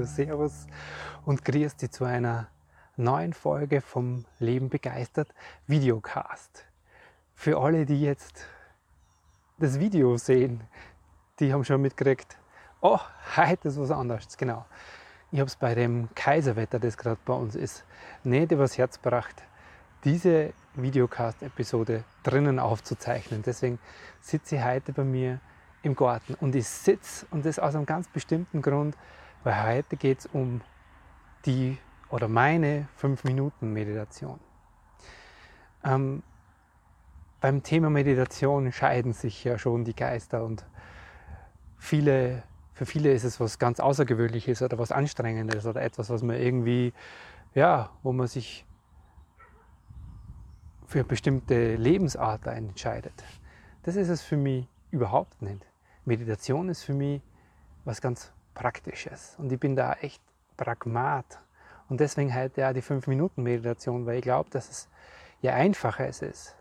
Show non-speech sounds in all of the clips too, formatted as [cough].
Hallo, Servus und grüß dich zu einer neuen Folge vom Leben begeistert Videocast. Für alle, die jetzt das Video sehen, die haben schon mitgekriegt, oh, heute ist was anderes, genau. Ich habe es bei dem Kaiserwetter, das gerade bei uns ist, nicht übers Herz gebracht, diese Videocast-Episode drinnen aufzuzeichnen. Deswegen sitze ich heute bei mir im Garten und ich sitze, und das aus einem ganz bestimmten Grund, weil heute geht es um die oder meine 5-Minuten-Meditation. Ähm, beim Thema Meditation scheiden sich ja schon die Geister und viele, für viele ist es was ganz Außergewöhnliches oder was Anstrengendes oder etwas, was man irgendwie, ja, wo man sich für bestimmte Lebensart entscheidet. Das ist es für mich überhaupt nicht. Meditation ist für mich was ganz Praktisches. Und ich bin da echt Pragmat. Und deswegen heute ja die 5-Minuten-Meditation, weil ich glaube, dass es je einfacher es ist,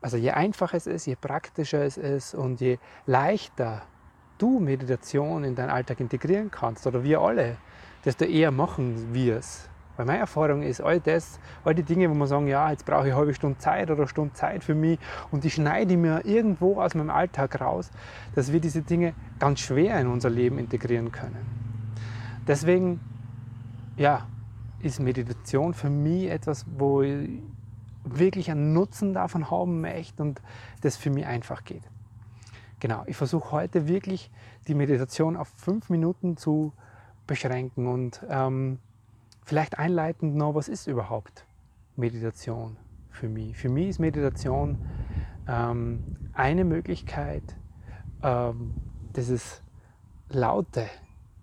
also je einfacher es ist, je praktischer es ist und je leichter du Meditation in deinen Alltag integrieren kannst oder wir alle, desto eher machen wir es. Weil meine Erfahrung ist, all das, all die Dinge, wo man sagen, ja, jetzt brauche ich eine halbe Stunde Zeit oder eine Stunde Zeit für mich und die schneide ich mir irgendwo aus meinem Alltag raus, dass wir diese Dinge ganz schwer in unser Leben integrieren können. Deswegen, ja, ist Meditation für mich etwas, wo ich wirklich einen Nutzen davon haben möchte und das für mich einfach geht. Genau, ich versuche heute wirklich die Meditation auf fünf Minuten zu beschränken und ähm, Vielleicht einleitend noch, was ist überhaupt Meditation für mich? Für mich ist Meditation ähm, eine Möglichkeit, ähm, dieses Laute,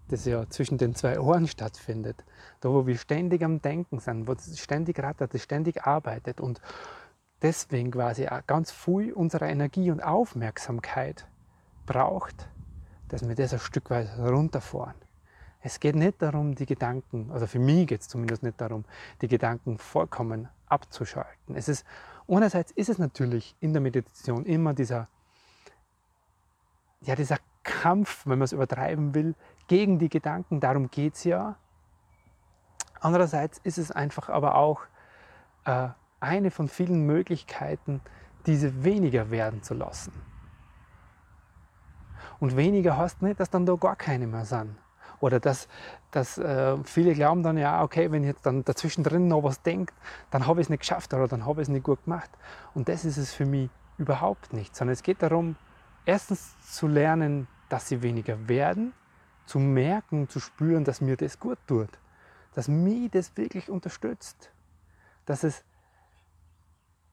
das ja zwischen den zwei Ohren stattfindet, da wo wir ständig am Denken sind, wo es ständig rattert, das ständig arbeitet und deswegen quasi auch ganz viel unserer Energie und Aufmerksamkeit braucht, dass wir das ein Stück weit runterfahren. Es geht nicht darum, die Gedanken, also für mich geht es zumindest nicht darum, die Gedanken vollkommen abzuschalten. Es ist, einerseits ist es natürlich in der Meditation immer dieser, ja, dieser Kampf, wenn man es übertreiben will, gegen die Gedanken, darum geht es ja. Andererseits ist es einfach aber auch äh, eine von vielen Möglichkeiten, diese weniger werden zu lassen. Und weniger heißt nicht, dass dann da gar keine mehr sind. Oder dass, dass äh, viele glauben dann, ja, okay, wenn ich jetzt dann dazwischen drin noch was denkt, dann habe ich es nicht geschafft oder dann habe ich es nicht gut gemacht. Und das ist es für mich überhaupt nicht, sondern es geht darum, erstens zu lernen, dass sie weniger werden, zu merken, zu spüren, dass mir das gut tut, dass mich das wirklich unterstützt, dass es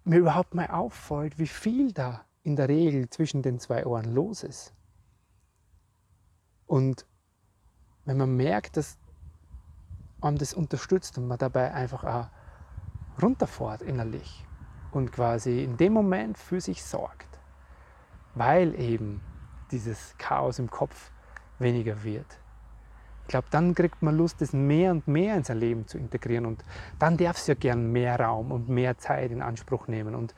mir überhaupt mal auffällt, wie viel da in der Regel zwischen den zwei Ohren los ist. Und wenn man merkt, dass man das unterstützt und man dabei einfach auch runterfährt innerlich und quasi in dem Moment für sich sorgt, weil eben dieses Chaos im Kopf weniger wird. Ich glaube, dann kriegt man Lust, das mehr und mehr in sein Leben zu integrieren und dann darf es ja gern mehr Raum und mehr Zeit in Anspruch nehmen. Und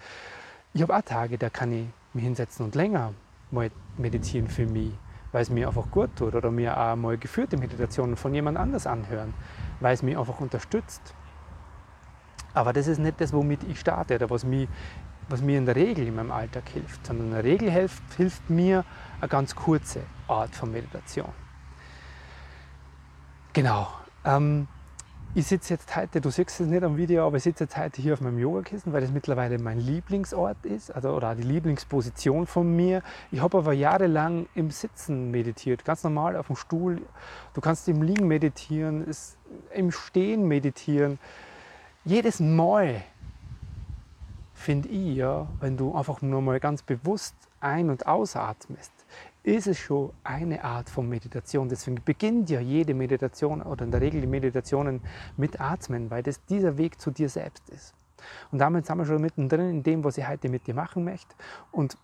ich habe auch Tage, da kann ich mich hinsetzen und länger mal meditieren für mich weil es mir einfach gut tut oder mir auch mal geführte Meditationen von jemand anders anhören, weil es mich einfach unterstützt. Aber das ist nicht das, womit ich starte oder was mir, was mir in der Regel in meinem Alltag hilft, sondern in der Regel hilft, hilft mir eine ganz kurze Art von Meditation. Genau. Ähm, ich sitze jetzt heute, du siehst es nicht am Video, aber ich sitze jetzt heute hier auf meinem Yogakissen, weil das mittlerweile mein Lieblingsort ist, also, oder die Lieblingsposition von mir. Ich habe aber jahrelang im Sitzen meditiert, ganz normal auf dem Stuhl. Du kannst im Liegen meditieren, im Stehen meditieren. Jedes Mal, finde ich, ja, wenn du einfach nur mal ganz bewusst ein- und ausatmest, ist es schon eine Art von Meditation. Deswegen beginnt ja jede Meditation oder in der Regel die Meditationen mit Atmen, weil das dieser Weg zu dir selbst ist. Und damit sind wir schon mittendrin in dem, was ich heute mit dir machen möchte. Und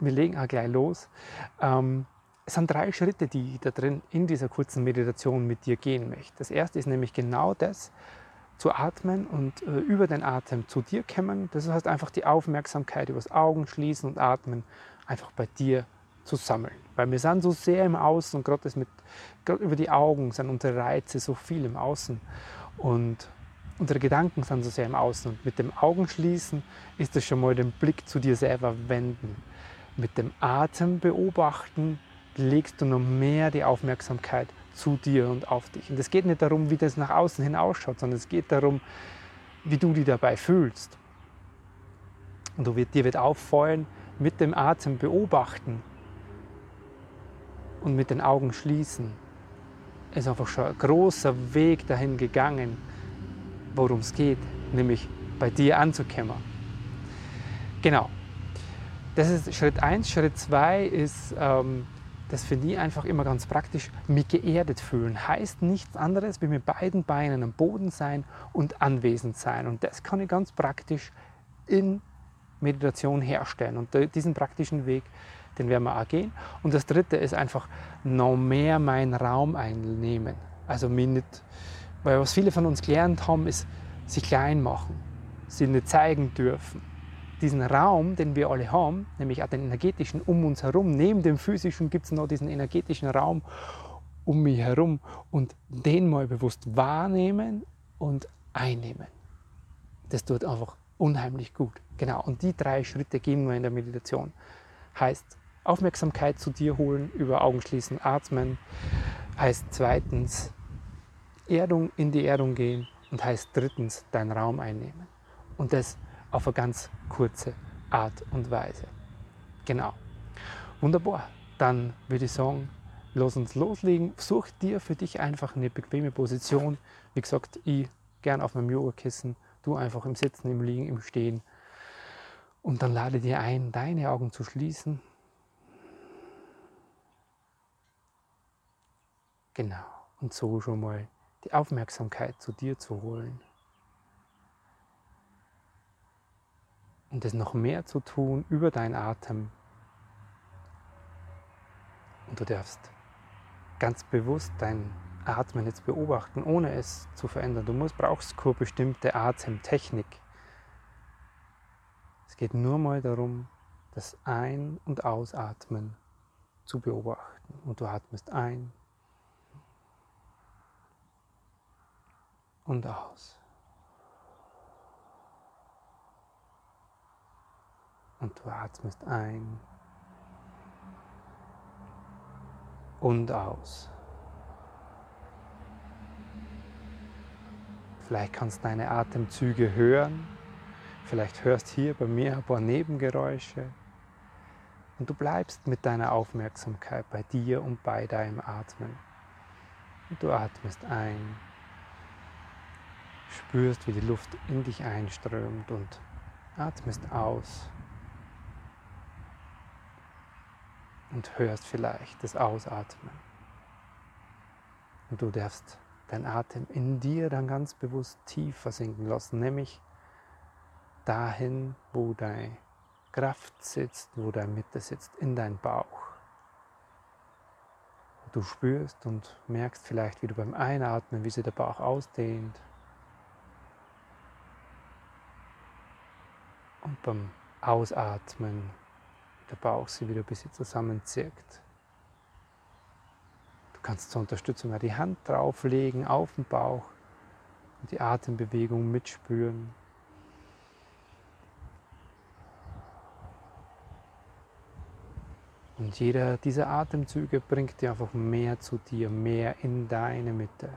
wir legen auch gleich los. Ähm, es sind drei Schritte, die ich da drin in dieser kurzen Meditation mit dir gehen möchte. Das erste ist nämlich genau das, zu atmen und äh, über den Atem zu dir kommen. Das heißt einfach die Aufmerksamkeit über das Augen schließen und atmen einfach bei dir zu sammeln. Weil wir sind so sehr im Außen und gerade über die Augen sind unsere Reize so viel im Außen und unsere Gedanken sind so sehr im Außen und mit dem Augenschließen ist es schon mal den Blick zu dir selber wenden. Mit dem Atem beobachten legst du noch mehr die Aufmerksamkeit zu dir und auf dich. Und es geht nicht darum, wie das nach außen hin ausschaut, sondern es geht darum, wie du dich dabei fühlst. Und du dir wird auffallen, mit dem Atem beobachten und mit den Augen schließen, ist einfach schon ein großer Weg dahin gegangen, worum es geht, nämlich bei dir anzukommen. Genau. Das ist Schritt 1. Schritt 2 ist, ähm, das finde ich einfach immer ganz praktisch, mich geerdet fühlen. Heißt nichts anderes, wie mit beiden Beinen am Boden sein und anwesend sein. Und das kann ich ganz praktisch in Meditation herstellen. Und diesen praktischen Weg, den werden wir auch gehen. Und das dritte ist einfach noch mehr meinen Raum einnehmen. Also mich nicht, weil was viele von uns gelernt haben, ist, sich klein machen, sie nicht zeigen dürfen diesen Raum, den wir alle haben, nämlich auch den energetischen um uns herum, neben dem physischen gibt es noch diesen energetischen Raum um mich herum und den mal bewusst wahrnehmen und einnehmen. Das tut einfach unheimlich gut. Genau, und die drei Schritte gehen wir in der Meditation. Heißt, Aufmerksamkeit zu dir holen, über Augen schließen, atmen. Heißt zweitens, Erdung in die Erdung gehen und heißt drittens, deinen Raum einnehmen. Und das auf eine ganz kurze Art und Weise. Genau. Wunderbar. Dann würde ich sagen, lass uns loslegen. Such dir für dich einfach eine bequeme Position. Wie gesagt, ich gern auf meinem Yogakissen, du einfach im Sitzen, im Liegen, im Stehen. Und dann lade dir ein, deine Augen zu schließen. Genau. Und so schon mal die Aufmerksamkeit zu dir zu holen. und es noch mehr zu tun über deinen Atem. Und du darfst ganz bewusst dein Atmen jetzt beobachten, ohne es zu verändern. Du musst, brauchst keine bestimmte Atemtechnik. Es geht nur mal darum, das Ein- und Ausatmen zu beobachten. Und du atmest ein und aus. und du atmest ein und aus. Vielleicht kannst du deine Atemzüge hören. Vielleicht hörst hier bei mir ein paar Nebengeräusche. Und du bleibst mit deiner Aufmerksamkeit bei dir und bei deinem Atmen. Und du atmest ein, spürst, wie die Luft in dich einströmt und atmest aus. und hörst vielleicht das Ausatmen. Und du darfst deinen Atem in dir dann ganz bewusst tief versinken lassen, nämlich dahin, wo deine Kraft sitzt, wo deine Mitte sitzt, in deinen Bauch. Du spürst und merkst vielleicht, wie du beim Einatmen, wie sich der Bauch ausdehnt. Und beim Ausatmen der Bauch sich wieder ein bisschen zusammenzieht. Du kannst zur Unterstützung die Hand drauflegen auf den Bauch und die Atembewegung mitspüren. Und jeder dieser Atemzüge bringt dir einfach mehr zu dir, mehr in deine Mitte.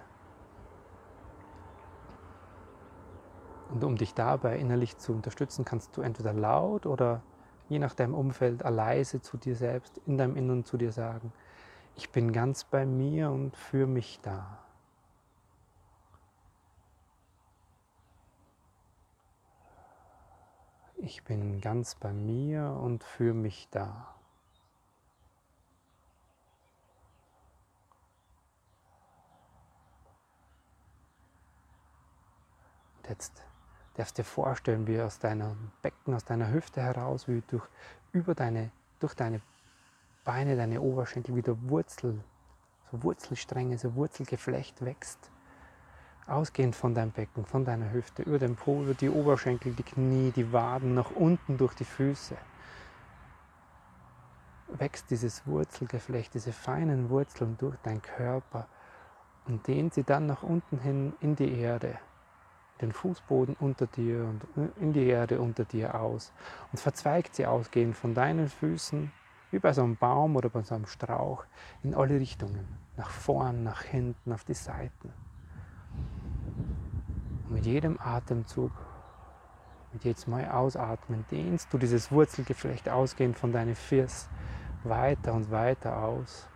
Und um dich dabei innerlich zu unterstützen, kannst du entweder laut oder je nach deinem Umfeld leise zu dir selbst, in deinem Inneren zu dir sagen, ich bin ganz bei mir und für mich da. Ich bin ganz bei mir und für mich da. Jetzt darfst dir vorstellen, wie aus deinem Becken, aus deiner Hüfte heraus, wie durch, über deine, durch deine Beine, deine Oberschenkel wieder Wurzel, so Wurzelstränge, so Wurzelgeflecht wächst. Ausgehend von deinem Becken, von deiner Hüfte, über den Po, über die Oberschenkel, die Knie, die Waden, nach unten durch die Füße. Wächst dieses Wurzelgeflecht, diese feinen Wurzeln durch deinen Körper und dehnt sie dann nach unten hin in die Erde den Fußboden unter dir und in die Erde unter dir aus und verzweigt sie ausgehend von deinen Füßen, wie bei so einem Baum oder bei so einem Strauch, in alle Richtungen, nach vorn, nach hinten, auf die Seiten. Und mit jedem Atemzug, mit jedem Mal ausatmen, dehnst du dieses Wurzelgeflecht ausgehend von deinen Füßen weiter und weiter aus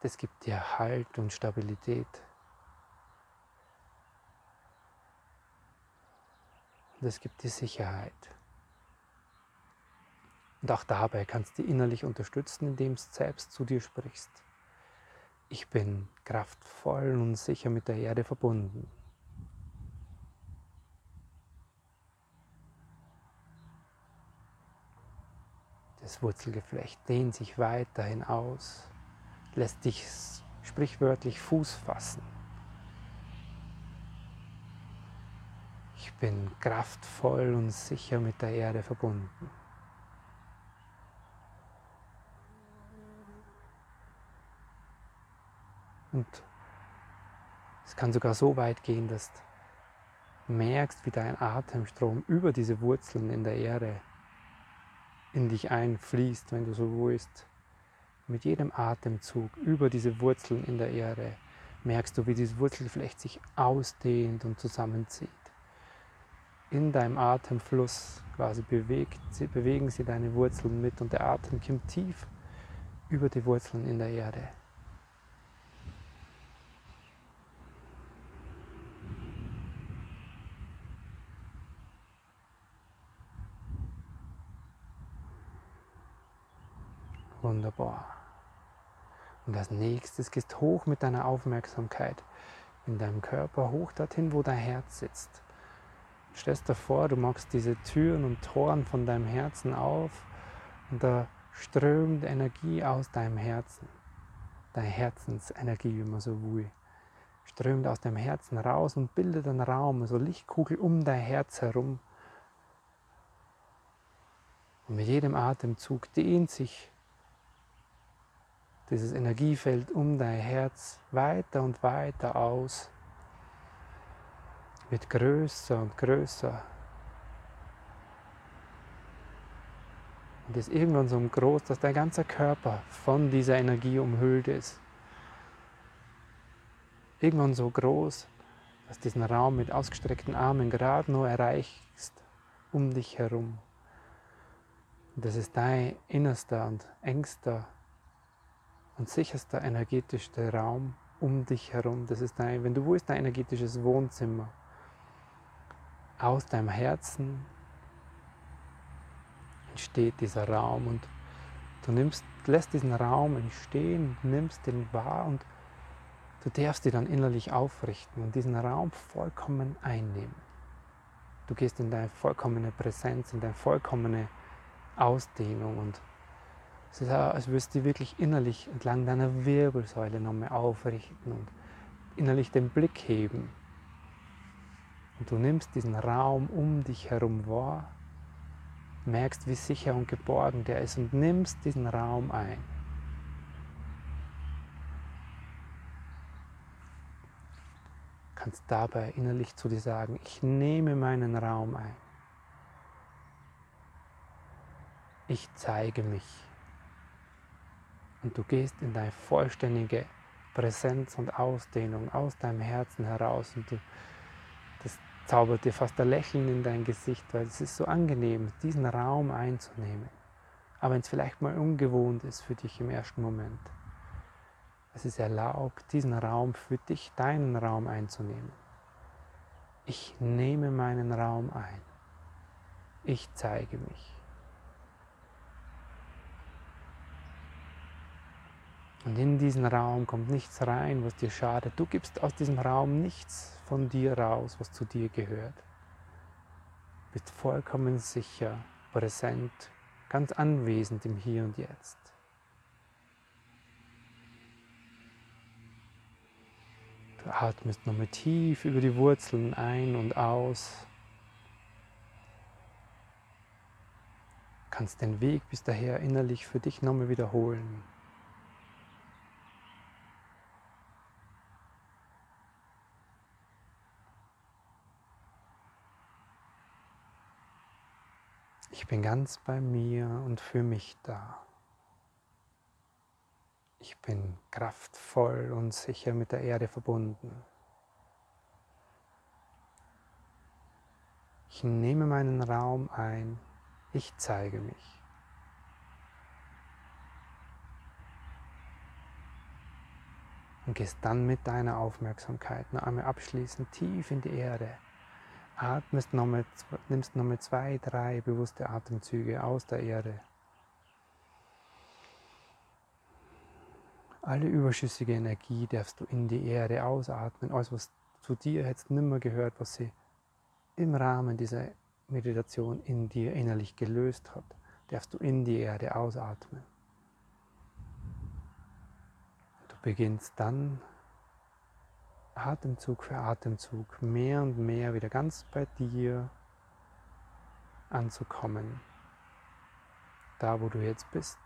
Das gibt dir Halt und Stabilität. Und es gibt dir Sicherheit. Und auch dabei kannst du innerlich unterstützen, indem du selbst zu dir sprichst. Ich bin kraftvoll und sicher mit der Erde verbunden. Das Wurzelgeflecht dehnt sich weiterhin aus lässt dich sprichwörtlich Fuß fassen. Ich bin kraftvoll und sicher mit der Erde verbunden. Und es kann sogar so weit gehen, dass du merkst, wie dein Atemstrom über diese Wurzeln in der Erde in dich einfließt, wenn du so willst mit jedem Atemzug über diese Wurzeln in der Erde merkst du, wie dieses Wurzelgeflecht sich ausdehnt und zusammenzieht. In deinem Atemfluss quasi bewegt, bewegen sie deine Wurzeln mit und der Atem kommt tief über die Wurzeln in der Erde. Wunderbar. Und als nächstes gehst hoch mit deiner Aufmerksamkeit in deinem Körper, hoch dorthin, wo dein Herz sitzt. Stellst dir vor, du machst diese Türen und Toren von deinem Herzen auf und da strömt Energie aus deinem Herzen. Deine Herzensenergie, wie man so will. Strömt aus deinem Herzen raus und bildet einen Raum, so Lichtkugel um dein Herz herum. Und mit jedem Atemzug dehnt sich dieses Energiefeld um dein Herz weiter und weiter aus, wird größer und größer. Und ist irgendwann so groß, dass dein ganzer Körper von dieser Energie umhüllt ist. Irgendwann so groß, dass diesen Raum mit ausgestreckten Armen gerade nur erreichst, um dich herum. Und das ist dein innerster und engster und sicherster energetischer Raum um dich herum. Das ist dein, wenn du willst, dein energetisches Wohnzimmer. Aus deinem Herzen entsteht dieser Raum und du nimmst, lässt diesen Raum entstehen, nimmst den wahr und du darfst ihn dann innerlich aufrichten und diesen Raum vollkommen einnehmen. Du gehst in deine vollkommene Präsenz, in deine vollkommene Ausdehnung und es ist auch, als würdest du wirklich innerlich entlang deiner Wirbelsäule nochmal aufrichten und innerlich den Blick heben. Und du nimmst diesen Raum um dich herum wahr, merkst, wie sicher und geborgen der ist und nimmst diesen Raum ein. Kannst dabei innerlich zu dir sagen, ich nehme meinen Raum ein. Ich zeige mich und du gehst in deine vollständige Präsenz und Ausdehnung aus deinem Herzen heraus und du, das zaubert dir fast ein Lächeln in dein Gesicht, weil es ist so angenehm, diesen Raum einzunehmen. Aber wenn es vielleicht mal ungewohnt ist für dich im ersten Moment, es ist erlaubt, diesen Raum für dich, deinen Raum einzunehmen. Ich nehme meinen Raum ein. Ich zeige mich. Und in diesen Raum kommt nichts rein, was dir schadet. Du gibst aus diesem Raum nichts von dir raus, was zu dir gehört. Du bist vollkommen sicher, präsent, ganz anwesend im Hier und Jetzt. Du atmest nochmal tief über die Wurzeln ein und aus. Kannst den Weg bis daher innerlich für dich nochmal wiederholen. Ich bin ganz bei mir und für mich da. Ich bin kraftvoll und sicher mit der Erde verbunden. Ich nehme meinen Raum ein. Ich zeige mich. Und gehst dann mit deiner Aufmerksamkeit noch einmal abschließend tief in die Erde atmest nochmal, nimmst nochmal zwei, drei bewusste Atemzüge aus der Erde. Alle überschüssige Energie darfst du in die Erde ausatmen. Alles, was zu dir jetzt nimmer gehört, was sie im Rahmen dieser Meditation in dir innerlich gelöst hat, darfst du in die Erde ausatmen. Du beginnst dann Atemzug für Atemzug mehr und mehr wieder ganz bei dir anzukommen. Da, wo du jetzt bist,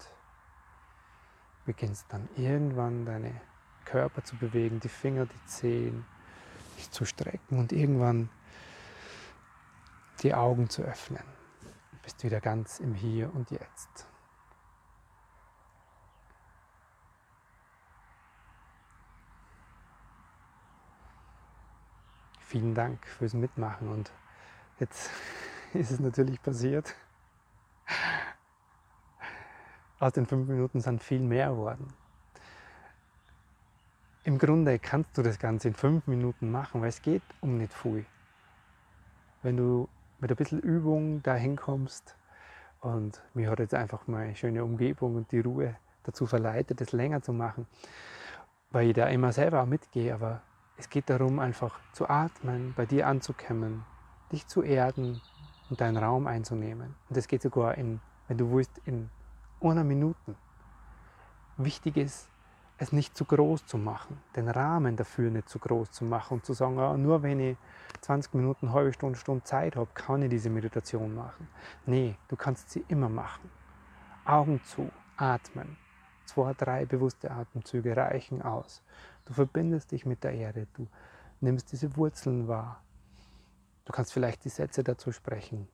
beginnst dann irgendwann deine Körper zu bewegen, die Finger, die Zehen, dich zu strecken und irgendwann die Augen zu öffnen. Du bist wieder ganz im Hier und Jetzt. Vielen Dank fürs Mitmachen. Und jetzt [laughs] ist es natürlich passiert. Aus den fünf Minuten sind viel mehr geworden. Im Grunde kannst du das Ganze in fünf Minuten machen, weil es geht um nicht viel. Wenn du mit ein bisschen Übung dahin kommst und mir hat jetzt einfach mal eine schöne Umgebung und die Ruhe dazu verleitet, das länger zu machen, weil ich da immer selber auch mitgehe, aber es geht darum, einfach zu atmen, bei dir anzukommen, dich zu erden und deinen Raum einzunehmen. Und das geht sogar in, wenn du willst, in einer Minute. Wichtig ist, es nicht zu groß zu machen, den Rahmen dafür nicht zu groß zu machen und zu sagen, oh, nur wenn ich 20 Minuten, halbe Stunde, Stunde Zeit habe, kann ich diese Meditation machen. Nee, du kannst sie immer machen. Augen zu, atmen. Zwei, drei bewusste Atemzüge reichen aus. Du verbindest dich mit der Erde, du nimmst diese Wurzeln wahr. Du kannst vielleicht die Sätze dazu sprechen.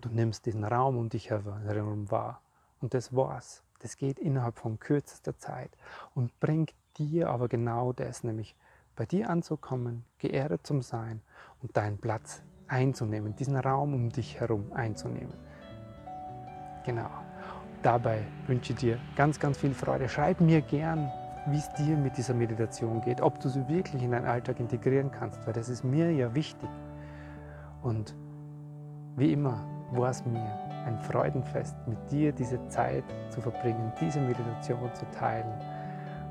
Du nimmst diesen Raum um dich herum wahr. Und das war's. Das geht innerhalb von kürzester Zeit und bringt dir aber genau das, nämlich bei dir anzukommen, geerdet zum Sein und deinen Platz einzunehmen, diesen Raum um dich herum einzunehmen. Genau. Dabei wünsche ich dir ganz, ganz viel Freude. Schreib mir gern, wie es dir mit dieser Meditation geht, ob du sie wirklich in deinen Alltag integrieren kannst, weil das ist mir ja wichtig. Und wie immer war es mir ein Freudenfest, mit dir diese Zeit zu verbringen, diese Meditation zu teilen.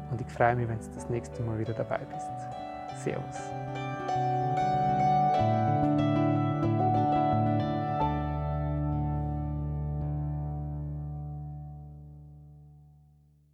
Und ich freue mich, wenn du das nächste Mal wieder dabei bist. Servus.